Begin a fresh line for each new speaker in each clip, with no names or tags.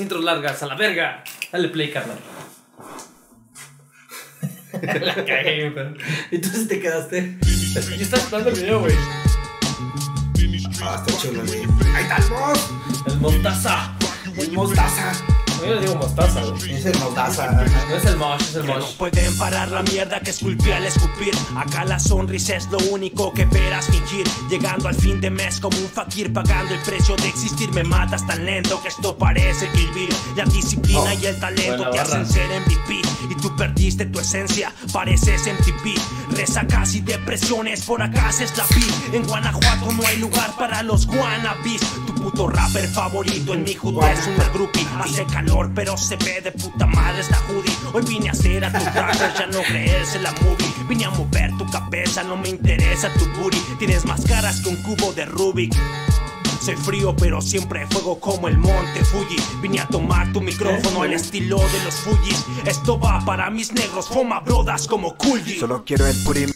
las intros largas, a la verga. Dale play, carnal. la cagué, pero.
Entonces te quedaste.
Yo estaba esperando el video, güey.
Ah, está chulo, güey. Ahí está el boss.
El mostaza.
El mostaza.
Yo le digo mostaza, güey.
Es el mostaza.
No es el mosh, es el
no
mosh.
pueden parar la mierda que esculpí al escupir. Acá la sonrisa es lo único que verás fingir. Llegando al fin de mes como un fakir, pagando el precio de existir. Me matas tan lento que esto parece Kill Bill. La disciplina
Oh,
y el talento
buena
te
barra.
hacen ser MVP. Y tú perdiste tu esencia, pareces MTV. Resacas y depresiones, por acá es la vi. En Guanajuato no hay lugar para los wannabes. Tu puto rapper favorito en mi hood es una groupie. Hace calor, pero se ve de puta madre esta hoodie. Hoy vine a hacer a tu rapper, ya no crees en la movie. Vine a mover tu cabeza, no me interesa tu booty. Tienes más caras que un cubo de Rubik. Soy frío, pero siempre fuego como el monte Fuji. Vine a tomar tu micrófono al estilo de los Fujis. Esto va para mis negros, foma brodas como Coolgy.
Solo quiero el purim.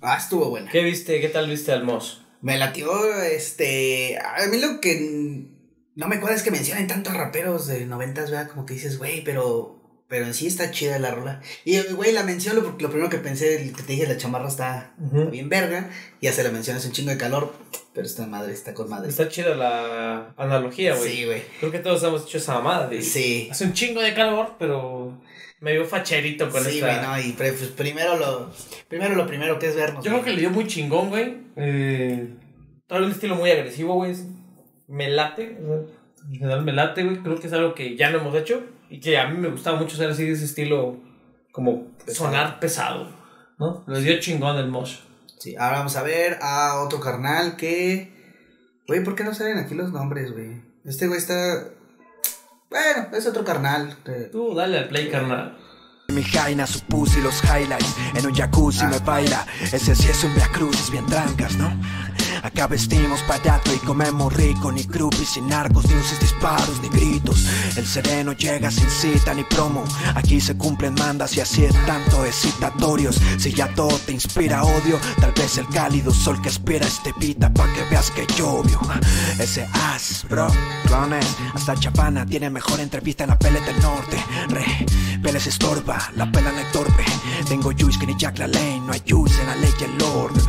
Ah, estuvo buena.
¿Qué viste? ¿Qué tal viste al mosh?
Me latió, este. A mí lo que no me acuerdo es que mencionan tantos raperos de noventas, ¿verdad? Como que dices, güey, pero. Pero en sí está chida la rola. Y, güey, la menciono porque lo primero que pensé, el que te dije, la chamarra está bien verga. Ya se la mencionas un chingo de calor. Pero esta madre está con madre.
Está chida la analogía, güey.
Sí, güey.
Creo que todos hemos hecho esa mamada. de-
Sí.
Hace un chingo de calor, pero me veo facherito con
Sí,
esta.
güey, no, y pre- pues, primero lo. Primero lo primero que es vernos.
Yo creo que le dio muy chingón, güey. Eh, trae un estilo muy agresivo, güey. Me late. En general me late, güey. Creo que es algo que ya no hemos hecho. Y que a mí me gustaba mucho hacer así de ese estilo. Como sonar pesado. ¿No? Le dio chingón el mosh.
Sí, ahora vamos a ver a otro carnal que. Güey, ¿por qué no salen aquí los nombres, güey? Este güey está. Bueno, es otro carnal. que-
Tú dale al play, carnal.
Mi jaina, su pussy, los highlights. En un jacuzzi me baila. Ese sí es un Via bien trancas, ¿no? Acá vestimos barato y comemos rico. Ni groupies, ni narcos, ni uses disparos, ni gritos. El sereno llega sin cita ni promo. Aquí se cumplen mandas y así es tanto excitatorios. Si ya todo te inspira odio, tal vez el cálido sol que espera este pita pa' que veas que llovio. Ese as, bro, clones. Hasta Chapana tiene mejor entrevista en la pele del norte. Re, se estorba, la pela no torpe. Tengo juice que ni Jack LaLanne, no hay juice en la ley y el orden.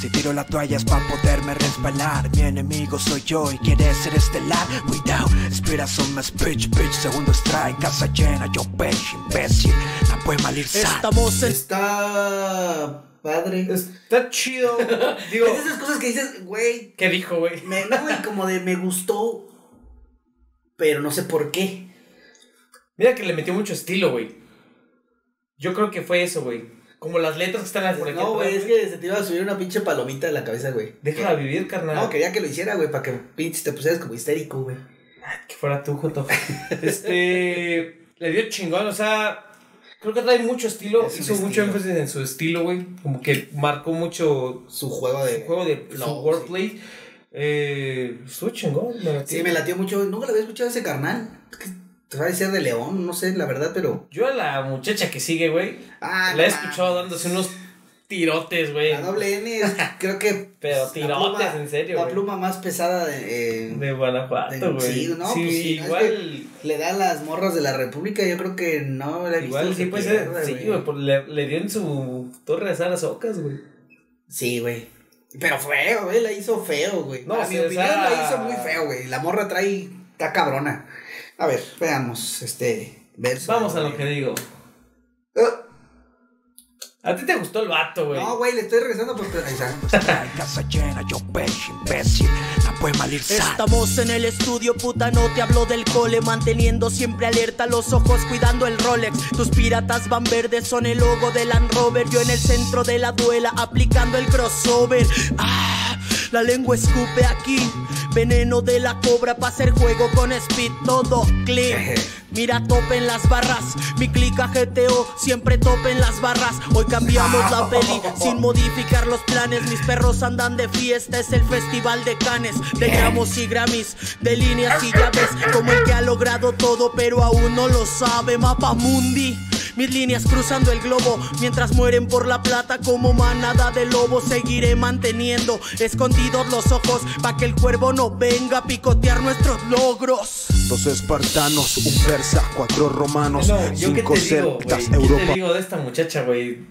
Si tiro la toalla es pa' poderme resbalar. Mi enemigo soy yo y quieres ser estelar. Cuidado, espera son más bitch, bitch. Segundo strike, casa llena, yo pech, imbécil. No puede mal ir
Estamos en
Está. Padre.
Está chido. Digo,
Es de esas cosas que dices, güey.
¿qué dijo, güey?
Me, no, güey, como de me gustó. Pero no sé por qué.
Mira que le metió mucho estilo, güey. Yo creo que fue eso, güey. Como las letras que están por aquí.
No, güey, es que se te iba a subir una pinche palomita de la cabeza, güey.
Déjala vivir, carnal.
No, quería que lo hiciera, güey, para que pinche te pusieras como histérico, güey.
Que fuera tú, Joto. Este. le dio chingón, o sea. Creo que trae mucho estilo.
Es
hizo mucho énfasis en su estilo, güey. Como que marcó mucho
Su juego de.
su juego de su
flow,
wordplay. Eh, estuvo chingón. me latió.
Sí, me latió mucho. Nunca lo había escuchado ese carnal. Te va a decir de León, no sé, la verdad, pero.
Yo a la muchacha que sigue, güey.
Ah,
la he escuchado dándose unos tirotes, güey.
La doble N, es- creo que.
Pero tirotes,
pluma-
en serio,
La pluma más pesada de. eh,
De Guanajuato, güey.
sí, no,
sí,
pues,
sí,
no, es
igual.
le da a las morras de la República, yo creo que no la he
Igual sí puede ser.
pierda,
Sí, güey, pues le, le dio en su torre de Saras Ocas, güey.
Sí, güey. Pero feo, güey, la hizo feo, güey.
No,
a mi opinión la hizo muy feo, güey. La morra trae, está cabrona. A ver, veamos este verso.
Vamos a lo que digo.
Ah,
A ti te gustó el vato, güey.
no, güey, le estoy regresando porque... ahí está.
strike, casa llena, yo imbécil.
Estamos en el estudio, puta, no te hablo del cole Manteniendo siempre alerta los ojos, cuidando el Rolex Tus piratas van verdes, son el logo del Land Rover Yo en el centro de la duela, aplicando el crossover Ah, la lengua escupe aquí Veneno de la cobra para hacer juego con speed, todo clean Mira, topen las barras, mi clica GTO, siempre topen las barras. Hoy cambiamos la peli sin modificar los planes. Mis perros andan de fiesta, es el festival de canes. De gramos y grammys, de líneas y llaves Como el que ha logrado todo pero aún no lo sabe. Mapa Mundi
Mis líneas cruzando el globo, mientras mueren por la plata como manada de lobos, seguiré manteniendo escondidos los ojos para que el cuervo no venga a picotear nuestros logros.
Dos espartanos, un persa, cuatro romanos,
No, yo qué
cinco
te digo, güey.
celtas,
¿Qué
Europa.
te digo de esta muchacha, güey?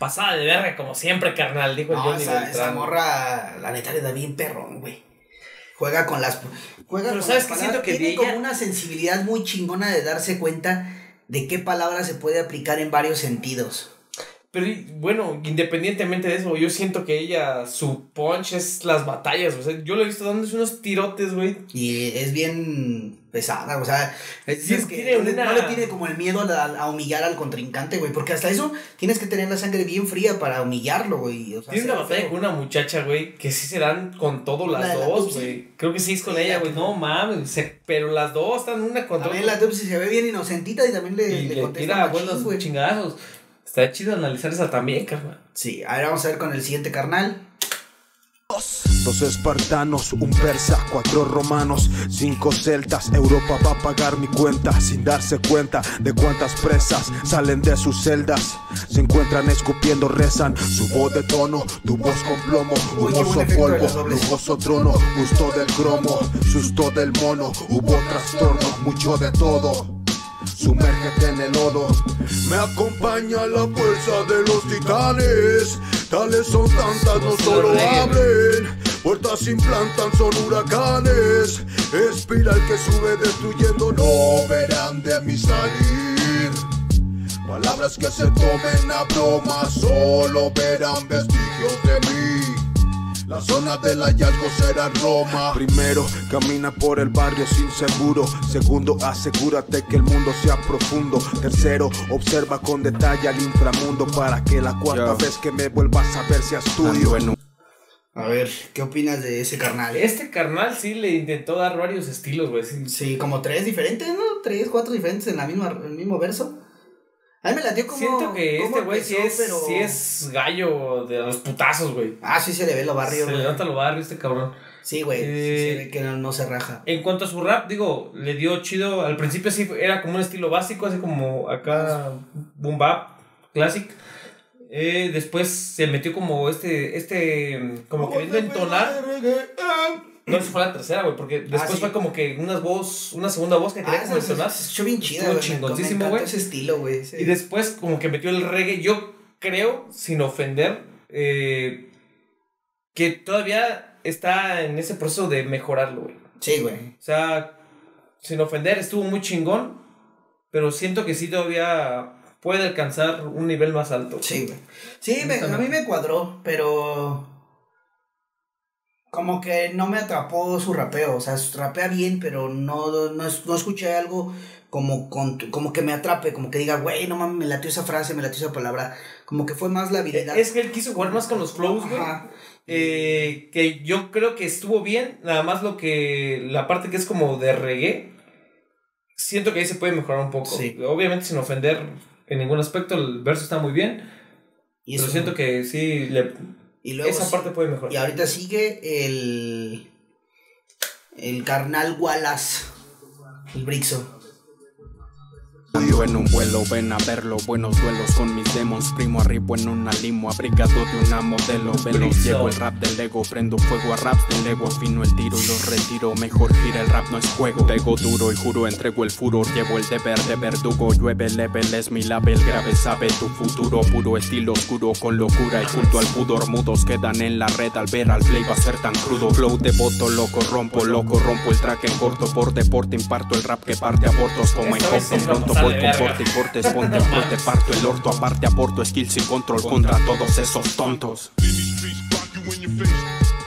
Pasada de verga, como siempre, carnal, dijo el
No,
Johnny
esa, esa morra, la neta le da bien perrón, güey. Juega con las. Juega
Pero
con
¿sabes
las
qué? Siento que
Tiene como una sensibilidad muy chingona de darse cuenta de qué palabra se puede aplicar en varios sentidos.
Pero bueno, independientemente de eso, yo siento que ella, su punch es las batallas. O sea, yo lo he visto dándose unos tirotes, güey.
Y es bien pesada, o sea, es,
Sí,
es que
tiene
no, le,
una-
no le tiene como el miedo a, a humillar al contrincante, güey, porque hasta eso tienes que tener la sangre bien fría para humillarlo, güey. O sea,
Tiene una batalla
feo.
con una muchacha, güey, que sí se dan con todo
La
las
la
dos, güey. Creo que sí es con
Sí,
ella,
la
güey. No mames, se- pero las dos están una contra
También
otra.
la Tupsi se ve bien inocentita y también le,
Y
le
le
contesta
tira buenos chingazos. Está chido analizar esa también, carnal.
Sí, a ver, vamos a ver con el siguiente carnal.
Dos espartanos, un persa, cuatro romanos, cinco celtas. Europa va a pagar mi cuenta sin darse cuenta de cuántas presas salen de sus celdas. Se encuentran escupiendo, rezan su voz de tono, tu voz con plomo, humoso polvo, lujoso trono, gusto del cromo, susto del mono, hubo trastorno, mucho de todo. Sumérgete en el lodo. Me acompaña la fuerza de los titanes. Tales son tantas, no solo abren. Puertas implantan, son huracanes. Espiral que sube destruyendo, no verán de mí salir. Palabras que se tomen a broma, solo verán vestigios de mí. La zona del hallazgo será Roma. Primero, camina por el barrio sin seguro. Segundo, asegúrate que el mundo sea profundo. Tercero, observa con detalle al inframundo para que la cuarta
Yo.
vez que me vuelvas a ver sea tuyo.
A ver, ¿qué opinas de ese carnal?
Este carnal sí le intentó dar varios estilos, güey. sí.
Sí, como tres diferentes, ¿no? Tres, cuatro diferentes en la misma, el mismo verso. A mí me latió como.
Siento que este güey sí es, sí es gallo de los putazos, güey.
Ah, sí se le ve lo barrio,
Se le
güey.
nota lo barrio este cabrón.
Sí, güey. sí
Eh,
se ve que no, no se raja.
En cuanto a su rap, digo, le dio chido. Al principio sí era como un estilo básico, así como acá boom bap, classic. Eh, después se metió como este, este, como queriendo entonar. No, esa fue la tercera, güey, porque después
Ah, sí.
fue como que una voz, una segunda voz que quería
Ah,
como
se, escuchó bien chida,
Estuvo chingoncísimo, güey.
ese estilo, güey. sí.
Y después como que metió el reggae, yo creo, sin ofender, eh, que todavía está en ese proceso de mejorarlo, güey.
Sí, güey.
O sea, sin ofender, estuvo muy chingón, pero siento que sí todavía puede alcanzar un nivel más alto.
Sí, güey. Sí, me- a mí me cuadró, pero. Como que no me atrapó su rapeo. O sea, rapea bien, pero no, no, no escuché algo como, con, como que me atrape. Como que diga, güey, no mames, me latió esa frase, me latió esa palabra. Como que fue más la habilidad.
Es que él quiso jugar más con los flows, güey.
Ajá.
Eh, que yo creo que estuvo bien, nada más lo que la parte que es como de reggae, siento que ahí se puede mejorar un poco.
Sí.
Obviamente sin ofender en ningún aspecto, el verso está muy bien,
Y,
pero siento que sí, le-
y luego
esa
sí-
parte puede mejorar.
Y ahorita sigue el. El carnal Wallace. El Brixo.
Ando en un vuelo, ven a verlo, buenos duelos con mis demos. Primo arriba en una limo, abrigado de una modelo. Velos, llevo el rap del ego, prendo fuego a raps del ego. Fino el tiro y los retiro, mejor gira el rap no es juego. Pego duro y juro, entrego el furor, llevo el deber de verdugo. Llueve level, es mi label, grave sabe tu futuro. Puro estilo oscuro, con locura y culto al pudor. Mudos quedan en la red al ver al play va a ser tan crudo. Flow de voto, loco, rompo, loco, rompo el track en corto. Por deporte imparto el rap que parte abortos como en
a
Pronto voy con y cortes, ponte corte, parto el orto Aparte aporto skills y control contra todos esos tontos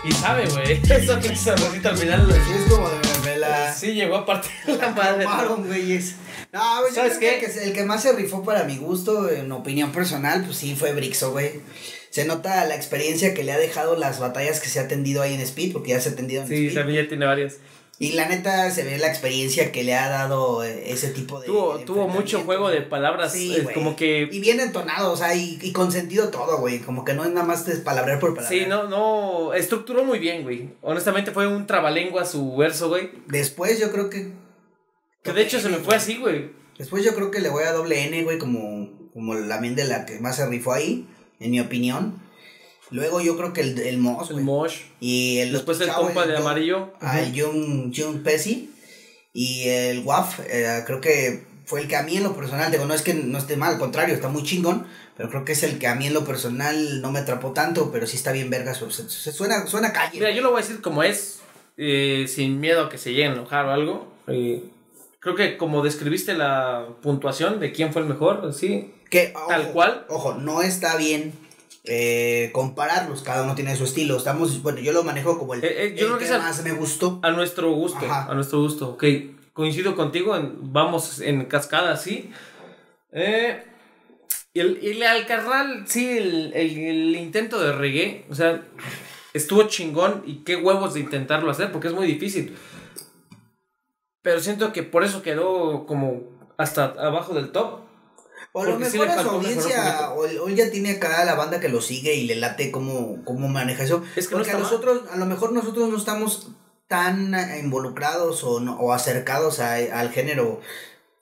Y sabe, güey, eso que Rosita al final.
Sí, es como de novela.
sí llegó a partir de la madre.
Tomaron, güeyes. No, güey, yo
¿Sabes
creo
qué?
que el que, más se rifó para mi gusto, en opinión personal, pues sí fue Brixo, güey. Se nota la experiencia que le ha dejado las batallas que se ha atendido ahí en Speed, porque ya se ha atendido en
Sí,
Speed.
también ya tiene varias.
Y la neta se ve la experiencia que le ha dado eh, ese tipo de.
Tuvo,
de
tuvo mucho juego de palabras,
Sí,
eh,
güey.
como que...
Y bien entonado, o sea, y, y con sentido todo, güey. Como que no es nada más palabrear por palabra.
Sí, no, no, estructuró muy bien, güey. Honestamente fue un trabalengua su verso, güey.
Después yo creo que.
Que de hecho se me fue así, güey.
Después yo creo que le voy a doble N, güey, como, como la de la que más se rifó ahí, en mi opinión. Luego yo creo que el, el Moss,
El. Mosh.
Y el
Después el
chavo,
compa de amarillo.
Ah, el Jung, Jung Pesci. Y el WAF, eh, creo que fue el que a mí en lo personal, digo, no es que no esté mal, al contrario, está muy chingón. Pero creo que es el que a mí en lo personal no me atrapó tanto, pero sí está bien verga. su- se- suena, suena calle.
Mira, yo lo voy a decir como es, eh, sin miedo a que se lleguen a enojar o algo. eh, creo que como describiste la puntuación de quién fue el mejor, sí.
Que,
Tal
ojo,
cual.
Ojo, no está bien eh, compararlos, cada uno tiene su estilo. Estamos, bueno, yo lo manejo como el,
Eh, eh, yo
el
creo que el-
más me gustó.
A nuestro gusto,
Ajá.
a nuestro gusto, ok. Coincido contigo, en- vamos en cascada, sí. Eh, y, el, y al carnal, sí, el, el- el intento de reggae, o sea, estuvo chingón y qué huevos de intentarlo hacer, porque es muy difícil. Pero siento que por eso quedó como hasta abajo del top.
O a lo
sí
mejor
le
a su audiencia, o, él ya tiene acá la banda que lo sigue y le late cómo, cómo maneja eso.
Es que no
Porque a
mal.
nosotros, a lo mejor nosotros no estamos tan eh, involucrados o, no- o acercados a- al género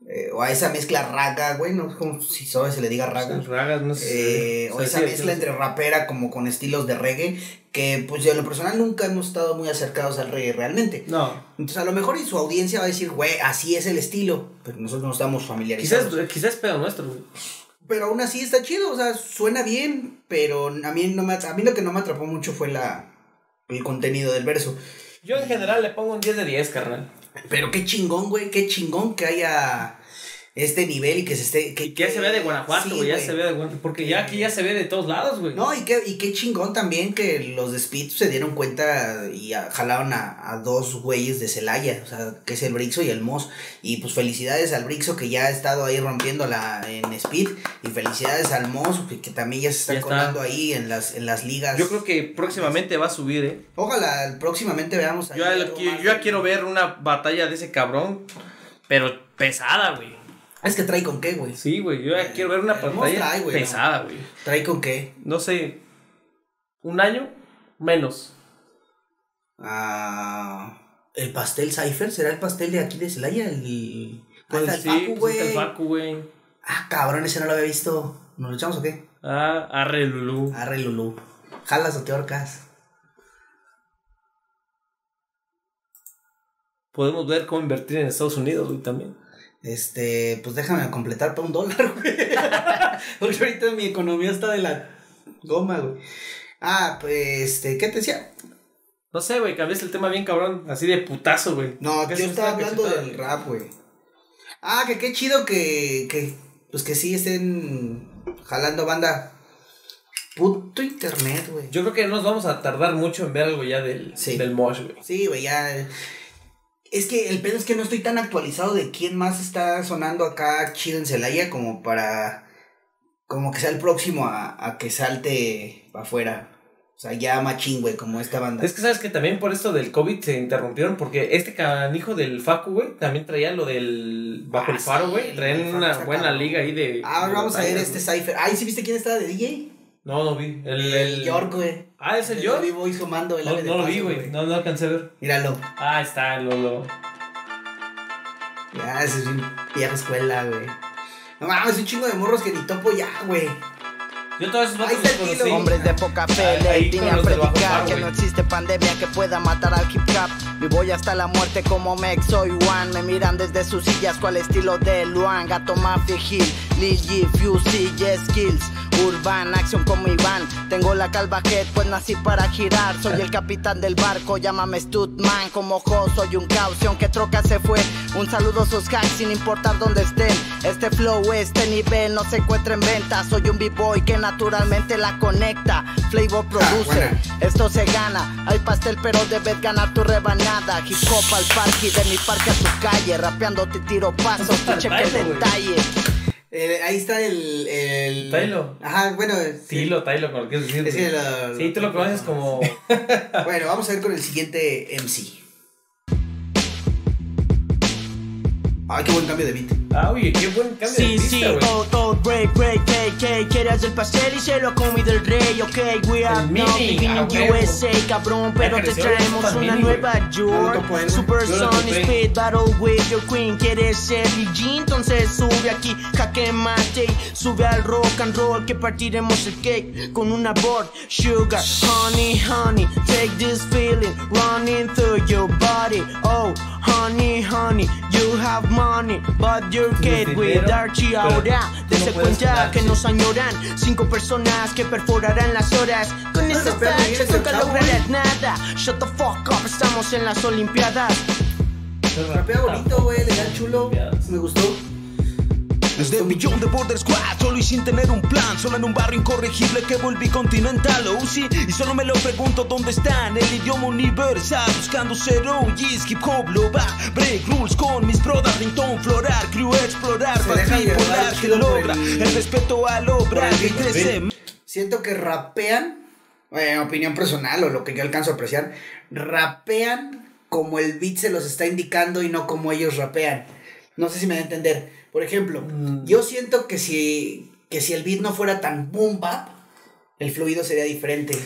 eh, o a esa mezcla raga, güey, no es como si solo se le diga raga.
Ragas, no sé.
Eh,
O
esa
sí,
mezcla
sí.
entre rapera como con estilos de reggae, que pues yo en lo personal nunca hemos estado muy acercados al reggae realmente.
No,
Entonces a lo mejor y su audiencia va a decir, güey, así es el estilo, pero nosotros no estamos familiarizados.
quizás, quizás es pedo nuestro, güey.
Pero aún así está chido, o sea, suena bien, pero a mí, no me, a mí lo que no me atrapó mucho fue la, el contenido del verso.
Yo en general le pongo un 10 de 10, carnal.
Pero qué chingón, güey, qué chingón que haya este nivel y que se esté... Que,
Y que ya se ve de Guanajuato,
Sí,
güey, ya se ve de Guanajuato. Porque ya aquí ya se ve de todos lados, güey.
No, y qué, y qué chingón también que los de Speed se dieron cuenta y a- jalaron a, a dos güeyes de Celaya, o sea, que es el Brixo y el Moss. Y pues felicidades al Brixo que ya ha estado ahí rompiéndola en Speed. Y felicidades al Moss que, que también ya se está
Ya está.
colando ahí en las, en las ligas.
Yo creo que próximamente va a subir, eh.
Ojalá próximamente veamos
Yo, yo ya quiero ver una batalla de ese cabrón, pero pesada, güey.
Es que trae con qué, güey.
Sí, güey, yo ya quiero ver una
el trae, güey,
pesada, güey.
Trae con qué.
No sé, un año menos.
Ah, el pastel Cypher, ¿será el pastel de aquí de Celaya? El... Ah,
Pues
está el
sí,
Facu,
pues el Facu, güey.
Ah, cabrón, ese no lo había visto. ¿Nos lo echamos o qué?
Ah, arre Lulú.
Arre, Lulú. ¿Jalas o te ahorcas?
Podemos ver cómo invertir en Estados Unidos, güey, también.
Este, pues déjame completar para un dólar, güey. Porque ahorita mi economía está de la goma, güey. Ah, pues, este, ¿qué te decía?
No sé, güey, cambiaste el tema bien cabrón, así de putazo, güey.
No,
¿Qué
yo
es
estaba
una
hablando
cachetada?
del rap, güey. Ah, que qué chido que, que, pues que sí estén jalando banda. Puto internet, güey.
Yo creo que no nos vamos a tardar mucho en ver algo ya del,
Sí.
del Mosh, güey.
Sí, güey, ya. Es que el pedo es que no estoy tan actualizado de quién más está sonando acá chido en Celaya como para. Como que sea el próximo a, a que salte para afuera. O sea, ya machín, güey, como esta banda.
Es que sabes que también por esto del COVID se interrumpieron porque este canijo del Facu, güey, también traía lo del bajo
Ah,
el faro,
sí,
güey.
el
Traían
Faro
una buena liga ahí de.
Ah,
de
vamos a ver este. Cypher. Ay, ¿sí viste quién estaba de DJ?
No, no vi. El,
El
el...
York, güey.
Ah, ¿es el
El
York?
Bobby Boy sumando el
No,
ave de
no lo
paso,
vi, güey. No, no alcancé a ver.
Míralo.
Ah, está, lo, lo.
Ya, ese es un vieja escuela, güey. No mames, un chingo de morros que ni topo ya, güey.
Yo todos esos vatos los
kilo.
Hombres de poca fe, le a predicar que
güey.
no existe pandemia que pueda matar al hip hop. Vivo hasta la muerte como Mex, soy one. Me miran desde sus sillas, cual estilo de Luan. Gato Mafia Hill, Lil G, Fusey, Yes Skills. Urban, acción como Iván. Tengo la calva head, pues nací para girar. Soy el capitán del barco, llámame Studman. Como Jo, soy un caución que troca se fue. Un saludo a sus hacks sin importar dónde estén. Este flow, este nivel no se encuentra en venta. Soy un b-boy que naturalmente la conecta. Flavor produce,
buena.
esto se gana. Hay pastel, pero debes ganar tu rebanada. Hip hop al parque, de mi parque a tu calle. Rapeando te tiro pasos, tu cheque detalle.
Eh, ahí está el. el...
Tailo.
Ajá, bueno.
Tilo, Tailo, como lo quieres decir.
Es que lo-
Sí, tú lo conoces como.
Bueno, vamos a ver con el siguiente MC. Ay, qué buen cambio de beat.
Ah, oye, qué buen cambio de
Sí, sí,
güey.
oh, oh, break, break, ok, quieres el pastel y se lo ha comido el rey, ok, we are
El
not
mini,
living
ah,
in. USA, cabrón, pero te traemos una nueva York,
eh,
Super Sonic
topé.
Speed Battle with your queen, quieres ser G, entonces sube aquí, jaque mate, sube al rock and roll, que partiremos el cake con una board, sugar, honey, honey, take this feeling running through your body, oh, honey, honey, you have money, but you're gate with Archie ahora, cuenta que nos añoran, cinco personas que perforarán las horas, con esas
ese
nunca lograrás nada, shut the fuck up, estamos en las olimpiadas.
Rapea bonito, güey, le da chulo. Me gustó.
Desde un millón de Border Squad, solo y sin tener un plan, solo en un barrio incorregible que volví continental, oh sí, y solo me lo pregunto dónde están, el idioma universal, buscando ser OGs, hip hop, lo va, break rules con mis brothers, ringtone, florar, crew, explorar,
llevar
bipolar que logra,
el-
el respeto al obra que crece.
Siento que rapean, eh, opinión personal o lo que yo alcanzo a apreciar, rapean como el beat se los está indicando y no como ellos rapean. No sé si me da a entender. Por ejemplo,
Mm.
yo siento que si, que si el beat no fuera tan boom bap, el fluido sería diferente.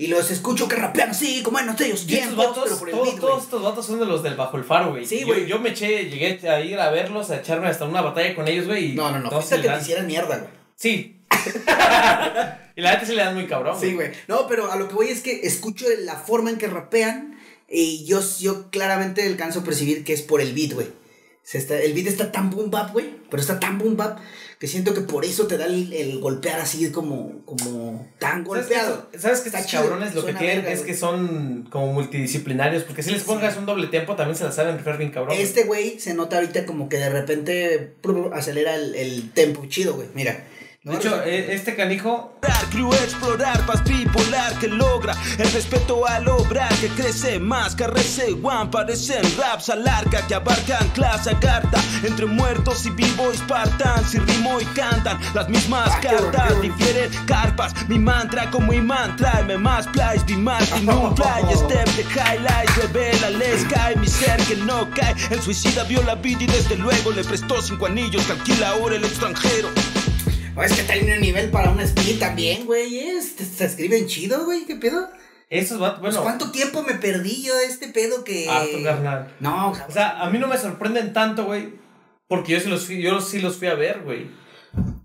Y los escucho que rapean así, como en los ellos
Y estos
tiempos,
vatos,
pero por el
todos,
beat, güey.
todos estos vatos son de los del Bajo el Faro, güey.
Sí, güey.
Yo, me eché, llegué a ir a verlos, a echarme hasta una batalla con ellos, güey.
No, no, no.
le
que te hicieran mierda, güey.
Sí. y la gente se le dan muy cabrón.
Sí, güey. No, pero a lo que voy es que escucho la forma en que rapean y yo, yo claramente alcanzo a percibir que es por el beat, güey. Se está, el beat está tan boom bap, güey, pero está tan boom bap que siento que por eso te da el, el golpear así como, como tan golpeado.
¿Sabes que estos cabrones lo que tienen
verga,
es
güey.
que son como multidisciplinarios? Porque si les pongas un doble tempo también se la saben rifar bien cabrón.
Este güey se nota ahorita como que de repente acelera el, el tempo chido, güey. Mira.
De hecho, eh, este canijo
crew, explorar, paz bipolar que logra el respeto al obra que crece más, que one, parecen raps al arca que abarcan clase carta entre muertos y vivos partan, si rimo y cantan las mismas
Ah, bueno,
cartas,
bueno.
difieren carpas, mi mantra como imán, tráeme más plays, mi Martin, un play, step de highlights, revela, les cae mi ser que no cae, el suicida vio la vida y desde luego le prestó cinco anillos, que alquila ahora el extranjero.
Oh, es que tiene un nivel para una speed también, güey. Es, se escriben chido, güey. ¿Qué pedo?
esos
Pues,
bueno,
¿Cuánto tiempo me perdí yo de este pedo que.
harto carnal.
No,
O sea, a mí no me sorprenden tanto, güey, porque yo sí los fui, yo sí los fui a ver, güey.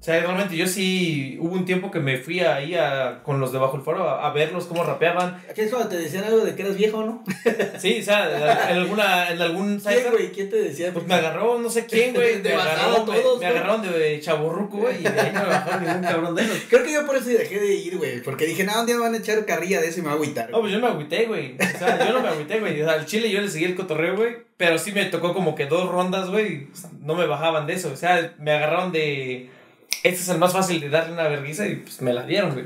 O sea, realmente yo sí hubo un tiempo que me fui ahí a, con los de Bajo el Foro a, a verlos cómo rapeaban.
Aquí es cuando te decían algo de que eras viejo, ¿no?
Sí, o sea, en alguna en algún
¿Quién, güey? ¿Quién te decía?
Pues me agarró no sé quién, güey. Me agarraron,
todos,
me agarraron de chaburruco, güey. Y de ahí no me bajaron ningún cabrón de ellos.
Creo que yo por eso dejé de ir, güey. Porque dije, no, un día me van a echar carrilla de eso y me a agüitar.
No, pues yo me agüité, güey. O sea, yo no me agüité, güey. O sea, al chile yo le seguí el cotorreo, güey. Pero sí me tocó como que dos rondas, güey. No me bajaban de eso. O sea, me agarraron de. Este es el más fácil de darle una vergüenza y pues me la dieron, güey.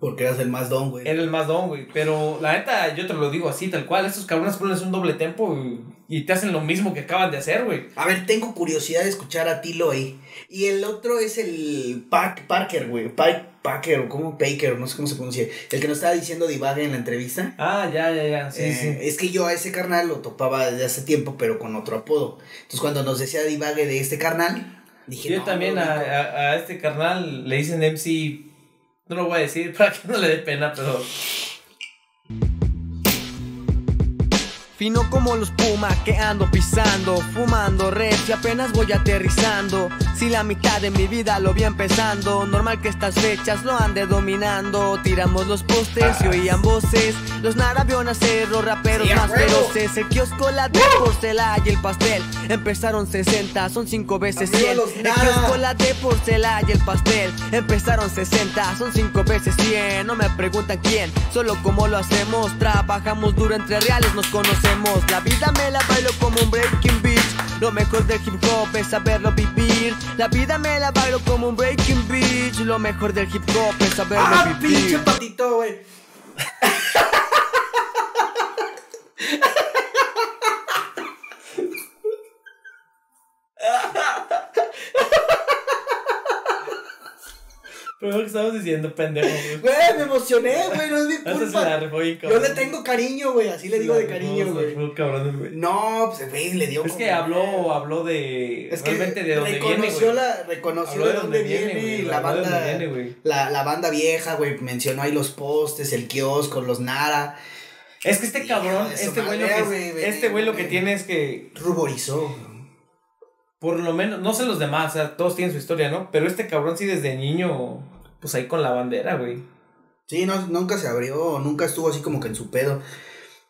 Porque eras el más don, güey.
Era el más don, güey. Pero la neta, yo te lo digo así, tal cual. Estos cabrones ponen un doble tempo y, te hacen lo mismo que acaban de hacer, güey.
A ver, tengo curiosidad de escuchar a Tilo ahí. Y el otro es el Park, Parker, güey. Pike Parker, o como Baker, no sé cómo se pronuncia. El que nos estaba diciendo Divague en la entrevista.
Ah, ya, ya, ya. Sí,
Eh,
sí.
Es que yo a ese carnal lo topaba desde hace tiempo, pero con otro apodo. Entonces, cuando nos decía Divague de este carnal, dije.
Yo
no,
también a, a, a este carnal le dicen MC. No lo voy a decir para que no le dé pena, pero.
Fino como los Puma que ando pisando, fumando red y apenas voy aterrizando. Si la mitad de mi vida lo vi empezando, normal que estas fechas lo ande dominando. Tiramos los postes y oían voces, los nara vio nacer, los raperos
Sí,
más feroces. El kiosco, la de porcela y el pastel empezaron 60, son 5 veces
Arriba
100.
los
El kiosco, la de porcela y el pastel empezaron 60, son 5 veces 100. No me preguntan quién, solo cómo lo hacemos. Trabajamos duro entre reales, nos conocemos. La vida me la bailo como un breaking beat. Lo mejor del hip hop es saberlo vivir. La vida me la bailo como un breaking beat. Lo mejor del hip hop es saberlo
¡Ah, pinche
vivir.
patito, güey!
Pero lo que estamos diciendo, pendejo, güey.
Me emocioné, güey, no es mi culpa. Yo le tengo cariño, güey, así le digo de cariño, güey. No, pues, güey, le dio
Es que habló, habló de.
Es que
realmente de dónde viene,
reconoció, la, reconoció de
de
dónde viene, la banda, la, la banda vieja, güey, mencionó ahí los postes, el kiosco, los Nara,
Es que este cabrón, este güey lo que, este güey lo que tiene es que,
ruborizó.
Por lo menos, no sé los demás, todos tienen su historia, ¿no? Pero este cabrón sí desde niño, pues ahí con la bandera, güey.
Sí, no, nunca se abrió, nunca estuvo así como que en su pedo.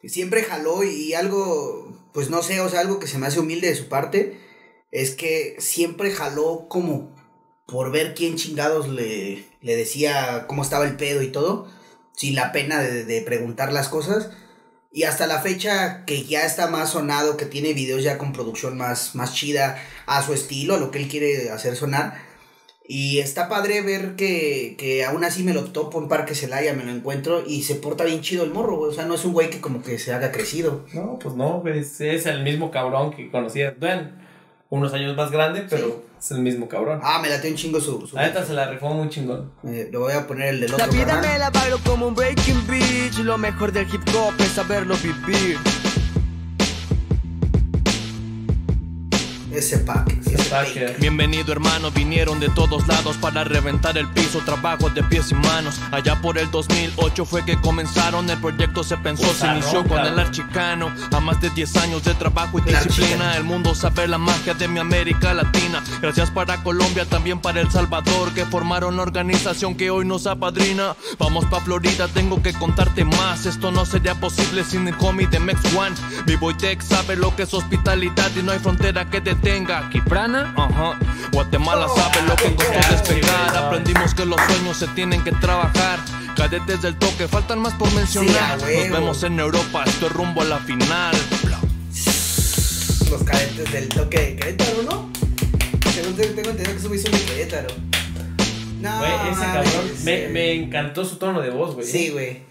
Siempre jaló y algo, pues no sé, o sea, algo que se me hace humilde de su parte, es que siempre jaló como por ver quién chingados le, le decía cómo estaba el pedo y todo, sin la pena de preguntar las cosas. Y hasta la fecha que ya está más sonado, que tiene videos ya con producción más, más chida a su estilo, a lo que él quiere hacer sonar. Y está padre ver que, que aún así me lo topo en Parque Celaya, me lo encuentro y se porta bien chido el morro. O sea, no es un güey que como que se haga crecido.
No, pues no, es, es el mismo cabrón que conocía, bueno, unos años más grande, pero es el mismo cabrón.
Ah, me late un chingo su... su
La neta se la rifó muy chingón.
Eh, le voy a poner el del
La
otro
vida
carnal.
me la bailo como un breaking beat Lo mejor del hip hop es saberlo vivir
Ese pack. Ese pack.
Bienvenido hermano, vinieron de todos lados para reventar el piso, trabajo de pies y manos. Allá por el 2008 fue que comenzaron, el proyecto se pensó, se inició con el archicano. A más de 10 años de trabajo y disciplina, el mundo sabe la magia de mi América Latina. Gracias para Colombia, también para El Salvador, que formaron la organización que hoy nos apadrina. Vamos pa' Florida, tengo que contarte más. Esto no sería posible sin el homie de Mex One. Mi boy Tech sabe lo que es hospitalidad y no hay frontera que detenga. Kiprana, ajá. Guatemala sabe lo que costó despegar. Aprendimos que los sueños se tienen que trabajar. Cadetes del toque, faltan más por mencionar. Nos vemos en Europa, estoy rumbo a la final.
Los cadetes del toque de Querétaro, ¿no? Según te- tengo entendido que güeyes son de Querétaro. No,
ese cabrón, me, me encantó su tono de voz, güey.
Sí, güey.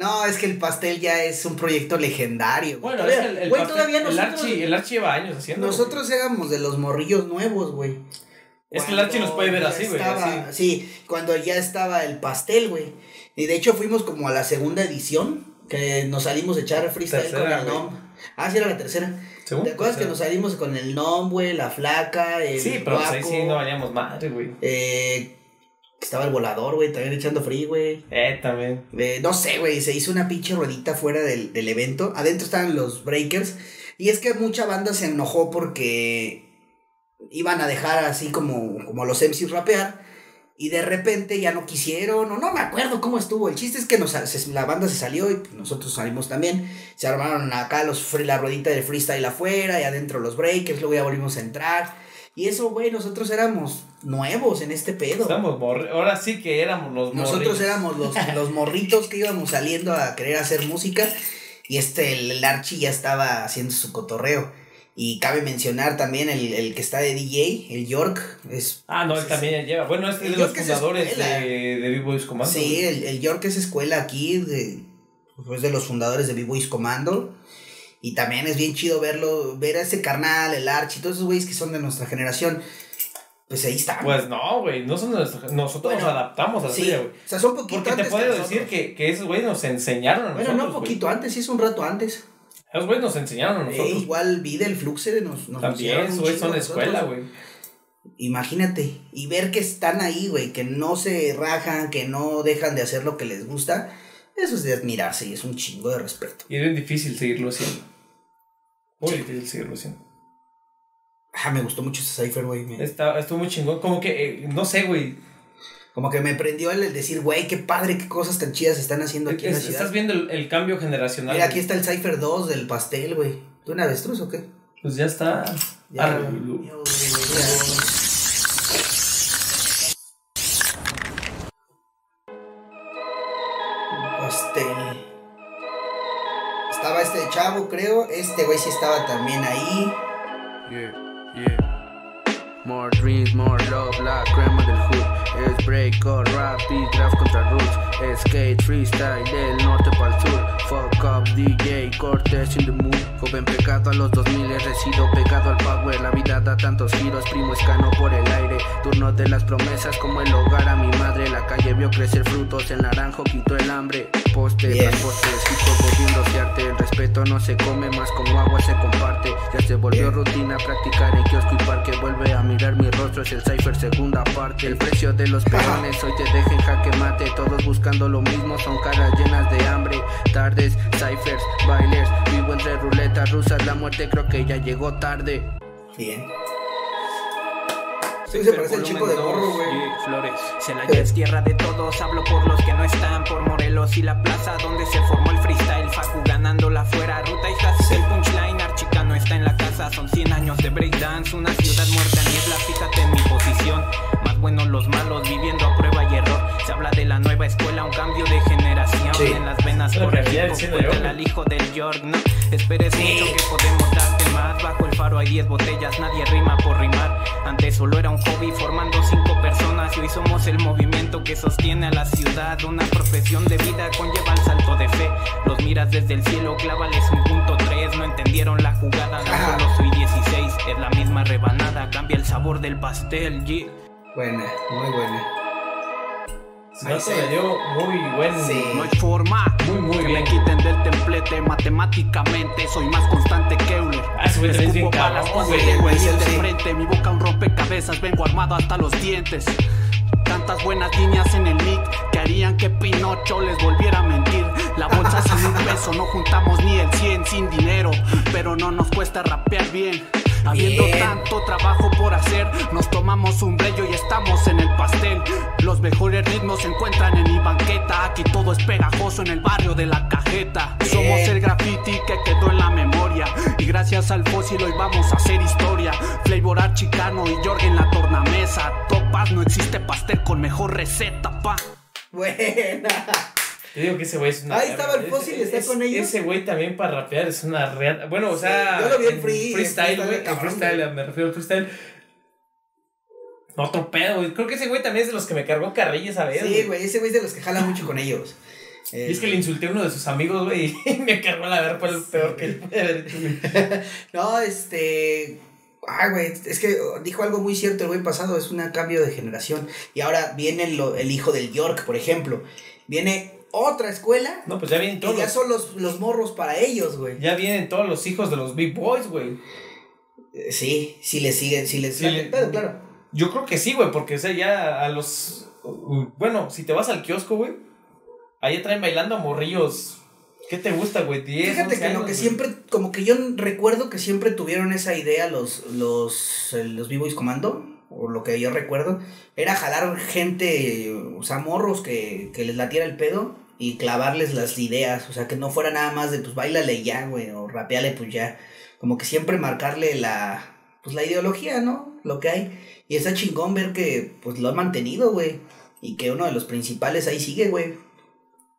No, es que el pastel ya es un proyecto legendario. güey.
Bueno, es
Todavía-
el, el,
güey,
pastel-
todavía
el
nosotros,
Archie, el Archie lleva años haciendo.
nosotros éramos de los morrillos nuevos, güey.
Es que el Archie nos puede ver así, güey.
Sí, cuando ya estaba el pastel, güey. Y de hecho fuimos como a la segunda edición, que nos salimos a echar freestyle
Tercera,
con el
güey.
NOM. Ah, sí, era la tercera.
Según,
¿Te acuerdas que nos salimos con el NOM, güey, la flaca, el
Sí, pero pues ahí
guaco,
sí no valíamos madre, güey.
eh, estaba el volador, güey, también echando free, güey.
Eh, también.
Eh, no sé, güey, se hizo una pinche ruedita fuera del, del evento. Adentro estaban los breakers. Y es que mucha banda se enojó porque iban a dejar así como, como los MCs rapear. Y de repente ya no quisieron, o no me acuerdo cómo estuvo. El chiste es que nos, se- la banda se salió y nosotros salimos también. Se armaron acá los la ruedita de freestyle afuera y adentro los breakers. Luego ya volvimos a entrar. Y eso, güey, nosotros éramos nuevos en este pedo.
Estamos Ahora sí que éramos los
Nosotros éramos los, los morritos que íbamos saliendo a querer hacer música y este, el, el Archie ya estaba haciendo su cotorreo. Y cabe mencionar también el, el que está de DJ, el York. Es,
Ah, no, él también lleva. Bueno, este es
El
de los
York
fundadores de, de B-Boys Commando.
Sí, el, el York es escuela aquí, de, pues de los fundadores de B-Boys Commando. Y también es bien chido verlo, ver a ese carnal, el Archie, todos esos güeyes que son de nuestra generación. Pues ahí están.
Pues no, güey. No son de nuestra- Nosotros
Bueno,
nos adaptamos a la
sí,
suya, güey.
o sea, son poquito
Porque te
antes
puedo decir que, que esos güeyes nos enseñaron a
Bueno,
nosotros.
no
güey.
poquito antes, sí es un rato antes.
Esos güeyes nos enseñaron a
Eh,
nosotros.
igual vida el Fluxer nos, nos
También, esos güeyes son
a
escuela, güey.
Imagínate, y ver que están ahí, güey, que no se rajan, que no dejan de hacer lo que les gusta, eso es de admirarse y es un chingo de respeto.
Y es bien difícil seguirlo haciendo. Muy difícil seguirlo haciendo.
Ah, me gustó mucho ese cipher, güey.
Está, estuvo muy chingón. Como que, eh, no sé, güey.
Como que me prendió el, el decir, güey, qué padre, qué cosas tan chidas están haciendo aquí en la ciudad.
estás viendo el, el cambio generacional.
Mira,
güey.
aquí está el cipher 2 del pastel, güey. ¿Tú una avestruz o qué?
Pues ya está.
Ya.
Arru-
chavo, creo. Este güey sí estaba también ahí.
Yeah, yeah. More dreams, more love, la crema del hood. Es break or rap y draft contra roots. Skate, freestyle del norte para el sur. Fuck up, DJ, Cortés in the mood. Joven pecado a los 2000, resido pegado al power. La vida da tantos giros, primo escano por el aire. Turno de las promesas como el hogar a mi madre. Vio crecer frutos, el naranjo quitó el hambre. Poste,
Bien.
tras poste, escrito volviéndose arte. El respeto no se come, más como agua se comparte. Ya se volvió rutina practicar en kiosco y parque. Vuelve a mirar mi rostro, es el cipher segunda parte. El precio de los peones hoy te deja en jaque mate. Todos buscando lo mismo, son caras llenas de hambre. Tardes, ciphers, bailers. Vivo entre ruletas rusas, la muerte creo que ya llegó tarde.
Bien. Sí, se parece el chico de gorro, güey.
Flores. Celaya es tierra de todos, hablo por los que no están, por Morelos y la plaza donde se formó el freestyle. Facu ganándola fuera, ruta y haces el punchline. Archicano está en la casa, son 100 años de breakdance. Una ciudad muerta niebla, fíjate en mi posición. Buenos los malos, viviendo a prueba y error. Se habla de la nueva escuela, un cambio de generación.
Sí.
En las venas
que
el hijo del York, ¿no? Esperes mucho que podemos darte más. Bajo el faro hay 10 botellas, nadie rima por rimar. Antes solo era un hobby formando cinco personas y hoy somos el movimiento que sostiene a la ciudad. Una profesión de vida conlleva el salto de fe. Los miras desde el cielo, clávales un punto tres. No entendieron la jugada, no solo soy 16. Es la misma rebanada, cambia el sabor del pastel. yeah.
Buena, muy buena.
No se me dio muy buen.
Sí.
No hay forma
Muy, muy
que
bien.
me quiten del templete. Matemáticamente soy más constante que Euler.
Ah,
Escupo balas cuando el diente
sí.
frente. Mi boca un rompecabezas, vengo armado hasta los dientes. Tantas buenas líneas en el mic que harían que Pinocho les volviera a mentir. La bolsa sin un peso, no juntamos ni el 100 sin dinero, pero no nos cuesta rapear bien. Habiendo
Bien.
tanto trabajo por hacer, nos tomamos un brillo y estamos en el pastel. Los mejores ritmos se encuentran en mi banqueta. Aquí todo es pegajoso en el barrio de la cajeta.
Bien.
Somos el graffiti que quedó en la memoria. Y gracias al fósil hoy vamos a hacer historia. Flavor Chicano y Jorge en la tornamesa. Topas, no existe pastel con mejor receta, pa.
Buena.
Te digo que ese güey es una.
Ahí estaba el fósil,
Ese-
está con ellos.
Ese güey también para rapear es una reata. Bueno, o sea.
Sí, yo lo vi en free- en
freestyle,
freestyle,
güey. Freestyle,
güey.
me refiero al freestyle. Otro pedo, güey. Creo que ese güey también es de los que me cargó carrilla esa vez.
Sí, güey, ese güey es de los que jala mucho con ellos. Eh,
Y es que le insulté a uno de sus amigos, güey, y me cargó la ver por el peor que él puede haber.
No, este. Ay, güey, es que dijo algo muy cierto el güey pasado, es un cambio de generación. Y ahora viene lo- el hijo del York, por ejemplo. Viene otra escuela
No, pues ya vienen
y
todos
ya
los,
son los, los morros para ellos, güey.
ya vienen todos los hijos de los Big Boys, güey.
Eh, Sí, sí le siguen, sí les
Sí
late
le-
el pedo, claro.
Yo creo que sí, güey, porque o sea, ya a los uh, bueno, si te vas al kiosco, güey, ahí traen bailando a morrillos. ¿Qué te gusta, güey? 10,
Fíjate
11
que lo que
güey.
siempre, como que yo recuerdo que siempre tuvieron esa idea los, los, los B-Boys Comando, o lo que yo recuerdo, era jalar gente, o sea, morros que, que les latiera el pedo y clavarles las ideas, o sea, que no fuera nada más de pues bailale ya, güey, o rapeale pues ya, como que siempre marcarle la, pues la ideología, ¿no? Lo que hay. Y está chingón ver que pues lo han mantenido, güey, y que uno de los principales ahí sigue, güey.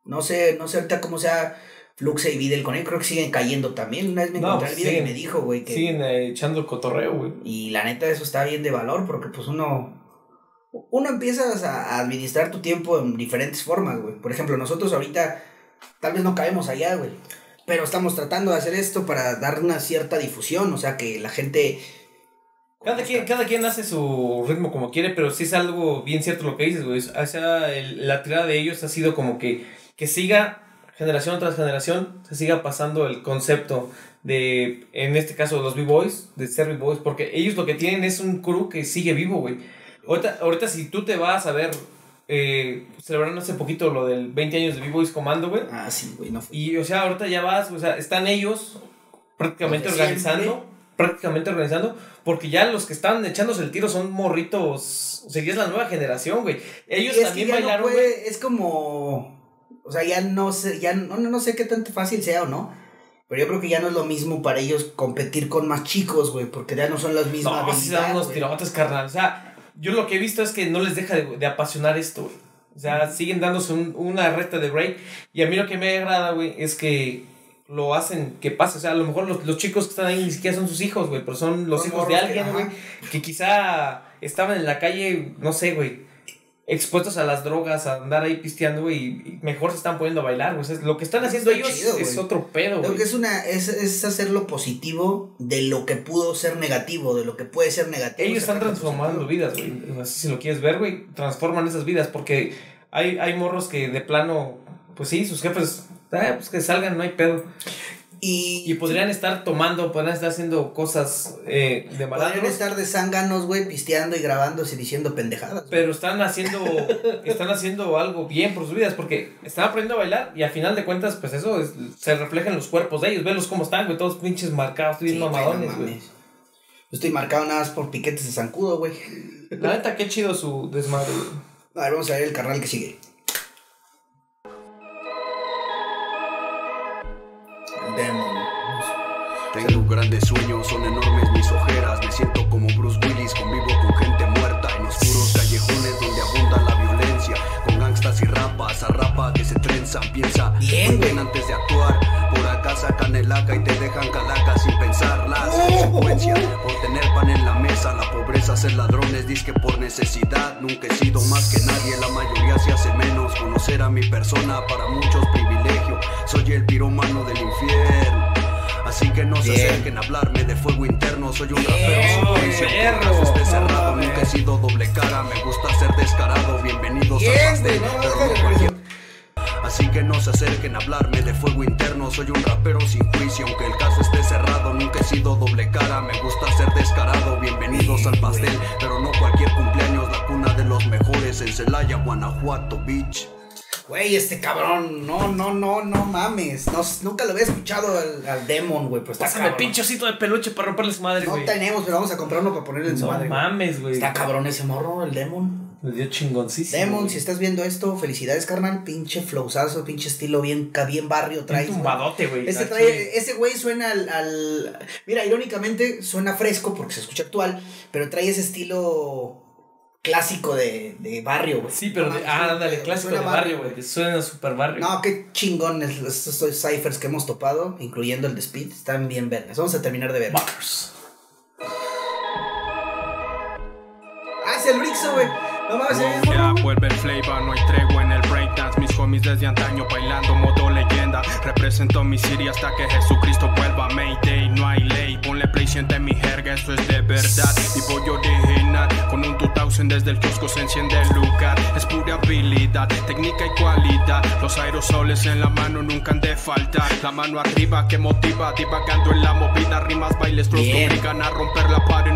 No sé, no sé ahorita cómo sea Fluxe y Videl con él, creo que siguen cayendo también. Una vez me
No,
encontré
pues
el video y me dijo, güey, que...
Siguen eh, echando cotorreo, güey.
Y la neta eso está bien de valor porque pues uno... Uno empiezas a administrar tu tiempo en diferentes formas, güey. Por ejemplo, nosotros ahorita tal vez no cabemos allá, güey. Pero estamos tratando de hacer esto para dar una cierta difusión, o sea, que la gente...
Cada quien, cada quien hace su ritmo como quiere, pero sí es algo bien cierto lo que dices, güey. O sea, el- la tirada de ellos ha sido como que, que siga generación tras generación, se siga pasando el concepto de, en este caso, los B-Boys, de ser B-Boys, porque ellos lo que tienen es un crew que sigue vivo, güey. Ahorita, ahorita si tú te vas a ver, eh, celebraron hace poquito lo del 20 años de B-Boys Comando, güey.
Ah, sí, güey, no fue.
Y, o sea, ahorita ya vas, o sea, están ellos prácticamente organizando,
siempre.
prácticamente organizando, porque ya los que están echándose el tiro son morritos, o sea, ya es la nueva generación, güey. Ellos
es
también
que ya
bailaron,
puede- es como... O sea, ya no sé, ya no, no sé qué tanto fácil sea o no. Pero yo creo que ya no es lo mismo para ellos competir con más chicos, güey, porque ya no son las mismas
No, se dan unos tirotes, carnal. O sea, yo lo que he visto es que no les deja de, de apasionar esto, güey. O sea, siguen dándose un- una recta de break. Y a mí lo que me agrada, güey, es que lo hacen que pase. O sea, a lo mejor los, los chicos que están ahí ni siquiera son sus hijos, güey, pero son los
Son
hijos de alguien, güey, que quizá estaban en la calle, no sé, güey. Expuestos a las drogas, a andar ahí pisteando, güey, y mejor se están poniendo a bailar, güey. O sea, lo que están haciendo ellos
chido,
es otro pedo,
Creo
güey.
que es una es, es hacer lo positivo de lo que pudo ser negativo, de lo que puede ser negativo.
Ellos están transformando vidas, güey. Así si lo quieres ver, güey, transforman esas vidas. Porque hay, hay morros que de plano, pues sí, sus jefes, ah, pues que salgan, no hay pedo.
Y,
Y podrían estar tomando, podrían estar haciendo cosas eh, de
podrían
malandros.
estar de zánganos, güey, pisteando y grabándose y diciendo pendejadas.
Pero están haciendo, están haciendo algo bien por sus vidas, porque están aprendiendo a bailar y al final de cuentas, pues eso es- se refleja en los cuerpos de ellos. Velos cómo están, güey, todos pinches marcados, bien
Sí,
mamadones, güey.
Yo estoy marcado nada más por piquetes de zancudo, güey.
La neta, qué chido su desmadre, güey.
A ver, vamos a ver el carnal que sigue.
Tengo grandes sueños, son enormes mis ojeras. Me siento como Bruce Willis, convivo con gente muerta en oscuros callejones donde abunda la violencia. Con gangstas y rapas, a rapa que se trenzan, piensa
Bien,
bien antes de actuar. Por acá sacan el AK y te dejan calaca sin pensar las consecuencias. Por tener pan en la mesa, la pobreza, ser ladrones, disque por necesidad. Nunca he sido más que nadie, la mayoría se hace menos. Conocer a mi persona para muchos privilegio. Soy el pirómano del infierno. Así que no se acerquen a hablarme de fuego interno. Soy un rapero sin juicio.
perro.
Aunque el caso esté cerrado, nunca he sido doble cara. Me gusta ser descarado. Bienvenidos
Bien,
al pastel,
güey, no,
pero
no,
no
no,
cualquier Así que no se acerquen a hablarme de fuego interno. Soy un rapero sin juicio, aunque el caso esté cerrado. Nunca he sido doble cara, me gusta ser descarado. Bienvenidos al pastel, pero no cualquier cumpleaños. La cuna de los mejores en Celaya, Guanajuato, bitch.
Güey, este cabrón, no, no, no, no mames. No, nunca lo había escuchado al, al Demon, güey. Pues está
Pásame el
cabrón.
pinche osito de peluche para romperle su madre,
No
güey.
tenemos, pero vamos a comprar uno para ponerle en su
No
madre. güey.
mames, güey.
Está cabrón ese morro, el Demon.
Me dio chingoncísimo.
Demon,
güey.
si estás viendo esto, felicidades, carnal. Pinche flowzazo, pinche estilo bien, bien barrio
Un
traes. güey.
tumbadote, güey.
Ese, trae,
chile.
ese güey suena al, al- Mira, irónicamente suena fresco porque se escucha actual, pero trae ese estilo clásico de, de barrio, güey.
Sí, pero.
No
de- ah, ándale, clásico de barrio, güey. que Suena super barrio.
No, qué chingón es- estos ciphers que hemos topado, incluyendo el de Speed, están bien vergas. Vamos a terminar de ver.
Bars.
Ah, es el Brixo, güey. No mames,
vuelve el flavor, no hay tregua en el breakdance Mis desde antaño bailando modo leyenda. Represento mi city hasta que Jesucristo vuelva. Mayday, no hay ley. Ponle play, siente mi jerga, eso es de verdad. Y voy original, con un 2000 desde el kiosco se enciende el lugar. Es pura habilidad, técnica y cualidad. Los aerosoles en la mano nunca han de faltar. La mano arriba que motiva, divagando en la movida. Rimas, bailes,
Bien.
obligan a romper la pared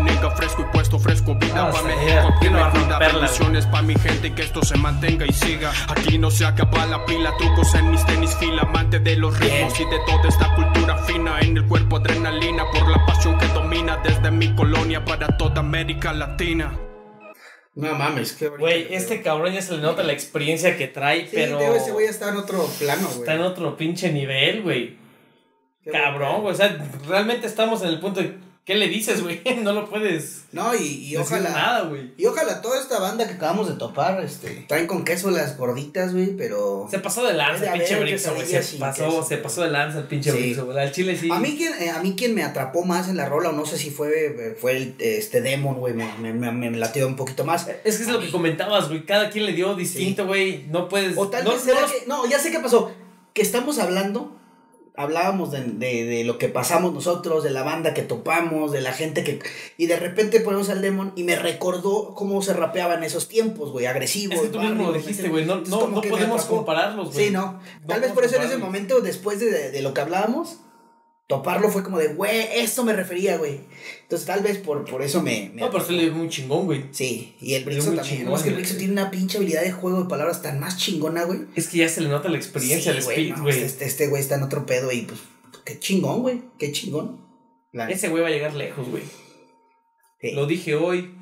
romperla, güey?
bendiciones pa' mi gente y que esto se mantenga y siga. Aquí no se acaba la pila, trucos en mis tenis fila, amante de los ritmos y de toda esta cultura fina. En el cuerpo adrenalina por la pasión que domina desde mi colonia para toda América Latina.
No mames, qué bonito.
Güey, este cabrón ya se le nota la experiencia que trae,
Sí,
pero.
Teo, ese güey está en otro plano, güey.
Está en otro pinche nivel, güey. Cabrón, güey. O sea, realmente estamos en el punto de. ¿Qué le dices, güey? No lo puedes.
No, y, y ojalá.
nada, güey.
Y ojalá toda esta banda que acabamos de topar, este, traen con queso las gorditas, güey, pero.
Se pasó de lanza el pinche Brixo, güey. Se pasó,
queso,
se pasó de lanza el pinche
Sí.
Brixo, güey. Al chile sí.
A mí, quien, eh, a mí quien me atrapó más en la rola, o no sé si fue, fue el, este Demon, güey, me, me, me, me latió un poquito más.
Es que es lo que comentabas, güey. Cada quien le dio distinto, güey. No puedes.
O tal
no,
vez
no
era
los-
que. No, ya sé qué pasó. Que estamos hablando. Hablábamos de, de, de lo que pasamos nosotros, de la banda que topamos, de la gente que. Y de repente ponemos al Demon y me recordó cómo se rapeaba en esos tiempos, güey, agresivos.
Es que tú mismo lo dijiste,
¿me
güey. No, no, podemos compararlos, güey.
Sí, no.
No
Tal vez por eso en ese momento, después de, de lo que hablábamos, toparlo fue como de, güey, esto me refería, güey. Entonces tal vez por, por eso me... me
No, pero le muy chingón, güey.
Sí, y el Brixo también.
chingón,
No, es que el. Brixo tiene una pinche habilidad de juego de palabras tan más chingona, güey.
Es que ya se le nota la experiencia
Sí, güey,
speed,
no,
güey.
Este este güey está en otro pedo y pues, qué chingón, güey. Qué chingón. La-
Ese güey va a llegar lejos, güey.
Sí.
Lo dije hoy.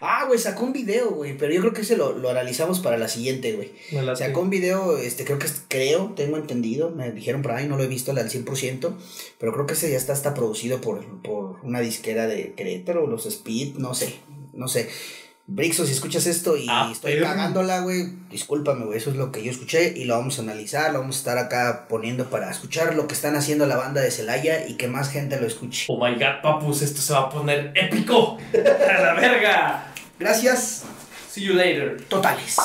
Ah, güey, sacó un video, güey, pero yo creo que ese lo, lo analizamos para la siguiente, güey. Sacó un video, este, creo que creo, tengo entendido, me dijeron por ahí, no lo he visto al 100%, pero creo que ese ya está, está producido por, por una disquera de Querétaro, los Speed, no sé, no sé. Brixo, si escuchas esto y
Ah,
estoy
pero-
cagándola, güey, discúlpame, güey, eso es lo que yo escuché y lo vamos a analizar, lo vamos a estar acá poniendo para escuchar lo que están haciendo la banda de Celaya y que más gente lo escuche.
Oh my god, papus, esto se va a poner épico. ¡A la verga!
Gracias.
See you later.
Totales.